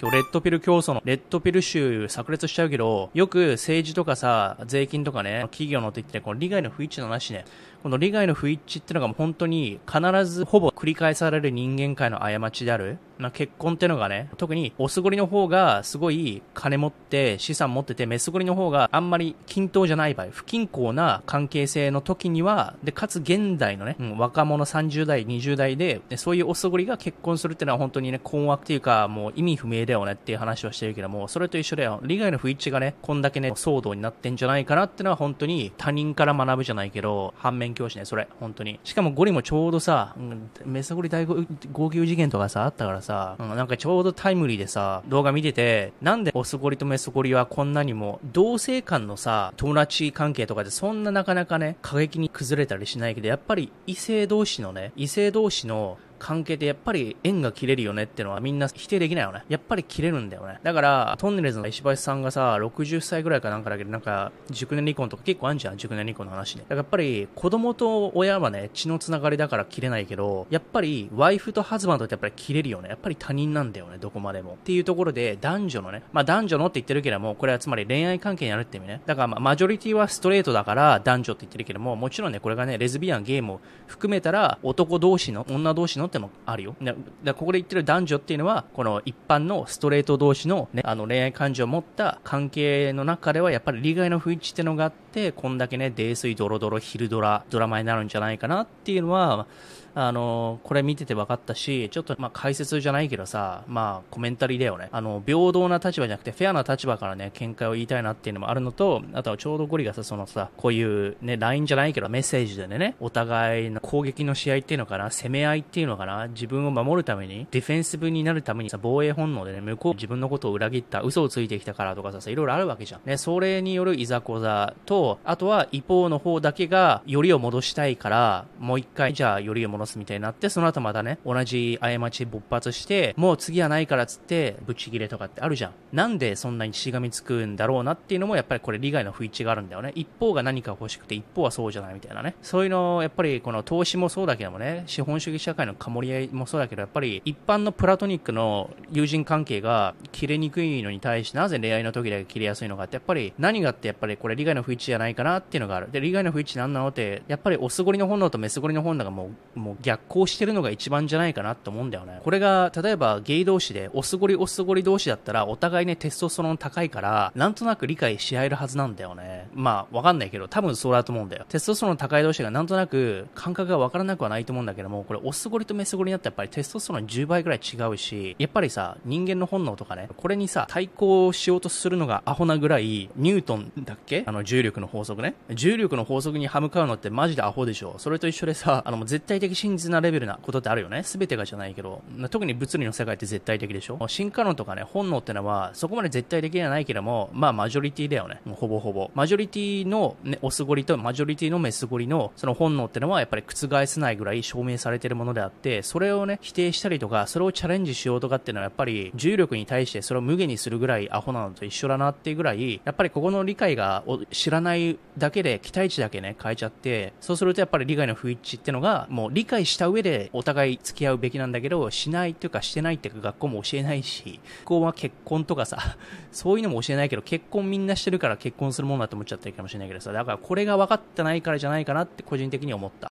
今日レッドピル競争のレッドピル州炸裂しちゃうけど、よく政治とかさ、税金とかね、企業のって言って、この利害の不一致の話ね、この利害の不一致ってのが本当に必ずほぼ繰り返される人間界の過ちである。な結婚ってのがね、特にオスゴリの方がすごい金持って資産持ってて、メスゴリの方があんまり均等じゃない場合、不均衡な関係性の時には、で、かつ現代のね、うん、若者30代、20代でで、そういうオスゴリが結婚するってのは本当にね、困惑っていうか、もう意味不明だよねっていう話をしてるけども、それと一緒だよ。利害の不一致がね、こんだけね、騒動になってんじゃないかなってのは本当に他人から学ぶじゃないけど、反面教師ね、それ。本当に。しかもゴリもちょうどさ、うん、メソゴリ大号泣事件とかさ、あったからさ、うん、なんかちょうどタイムリーでさ、動画見てて、なんでオスゴリとメスゴリはこんなにも、同性間のさ、友達関係とかでそんななかなかね、過激に崩れたりしないけど、やっぱり異性同士のね、異性同士の関係でやっぱり縁が切れるよねってのはみんな否定できないよね。やっぱり切れるんだよね。だから、トンネルズの石橋さんがさ、60歳ぐらいかなんかだけど、なんか、熟年離婚とか結構あんじゃん、熟年離婚の話ね。だからやっぱり、子供と親はね、血のつながりだから切れないけど、やっぱり、ワイフとハズバンドってやっぱり切れるよね。やっぱり他人なんだよね、どこまでも。っていうところで、男女のね、まあ男女のって言ってるけども、これはつまり恋愛関係にあるって意味ね。だから、まあ、マジョリティはストレートだから男女って言ってるけども、もちろんね、これがね、レズビアン、ゲームを含めたら、男同士の、女同士のってもあるよ。だここで言ってる男女っていうのは、この一般のストレート同士の,、ね、あの恋愛感情を持った関係の中では、やっぱり利害の不一致ってのがあって、こんだけね、泥酔ドロドロ昼ドラ、ドラマになるんじゃないかなっていうのは、あの、これ見てて分かったし、ちょっと、まあ、解説じゃないけどさ、まあ、コメンタリーだよね。あの、平等な立場じゃなくて、フェアな立場からね、見解を言いたいなっていうのもあるのと、あとはちょうどゴリがさ、そのさ、こういうね、LINE じゃないけど、メッセージでね、お互いの攻撃の試合っていうのかな、攻め合いっていうのかな、自分を守るために、ディフェンス部になるためにさ、防衛本能でね、向こう自分のことを裏切った、嘘をついてきたからとかさ、いろいろあるわけじゃん。ね、それによるいざこざと、あとは一方の方だけが、よりを戻したいから、もう一回、じゃあ、よりを戻すみたいになって、その後またね、同じ過ち勃発して、もう次はないからっつって、ブチギレとかってあるじゃん。なんでそんなにしがみつくんだろうなっていうのも、やっぱりこれ利害の不一致があるんだよね。一方が何か欲しくて、一方はそうじゃないみたいなね。そういうの、やっぱりこの投資もそうだけどもね、資本主義社会のかもり合いもそうだけど、やっぱり一般のプラトニックの友人関係が切れにくいのに対して、なぜ恋愛の時だけ切れやすいのかって、やっぱり何がってやっぱりこれ利害の不一致じゃないかなっていうのがある。で、利害の不一致なんなのって、やっぱりオスゴリの本能とメスゴリの本能がもう、もう逆行してるのが一番じゃないかなと思うんだよね。これが、例えばゲイ同士で、オスゴリオスゴリ同士だったら、お互いね、テストステロン高いから、なんとなく理解し合えるはずなんだよね。まあ、わかんないけど、多分そうだと思うんだよ。テストステロン高い同士がなんとなく感覚がわからなくはないと思うんだけども、これオスゴリとメスゴリになってやっぱりテストステロン10倍ぐらい違うし、やっぱりさ、人間の本能とかね、これにさ、対抗しようとするのがアホなぐらい、ニュートンだっけ？あの、重力の法則ね。重力の法則に歯向かうのってマジでアホでしょ。それと一緒でさ、あの、絶対的真実なレベルなことってあるよね。すべてがじゃないけど、特に物理の世界って絶対的でしょ進化論とかね、本能ってのは、そこまで絶対的ではないけども、まあマジョリティだよね。ほぼほぼ。マジョリティの、ね、オスゴリとマジョリティのメスゴリの、その本能ってのはやっぱり覆せないぐらい証明されてるものであって、それをね、否定したりとか、それをチャレンジしようとかっていうのはやっぱり重力に対してそれを無限にするぐらいアホなのと一緒だなっていうぐらい、やっぱりここの理解が知らないだけで期待値だけね、変えちゃって、そうするとやっぱり理解の不一致ってのが、もう理解した上でお互い付き合うべきなんだけど、しないというかしてないっていうか学校も教えないし、学校は結婚とかさ、そういうのも教えないけど、結婚みんなしてるから結婚するもんだと思っちゃってるかもしれないけどさ、だからこれが分かってないからじゃないかなって個人的に思った。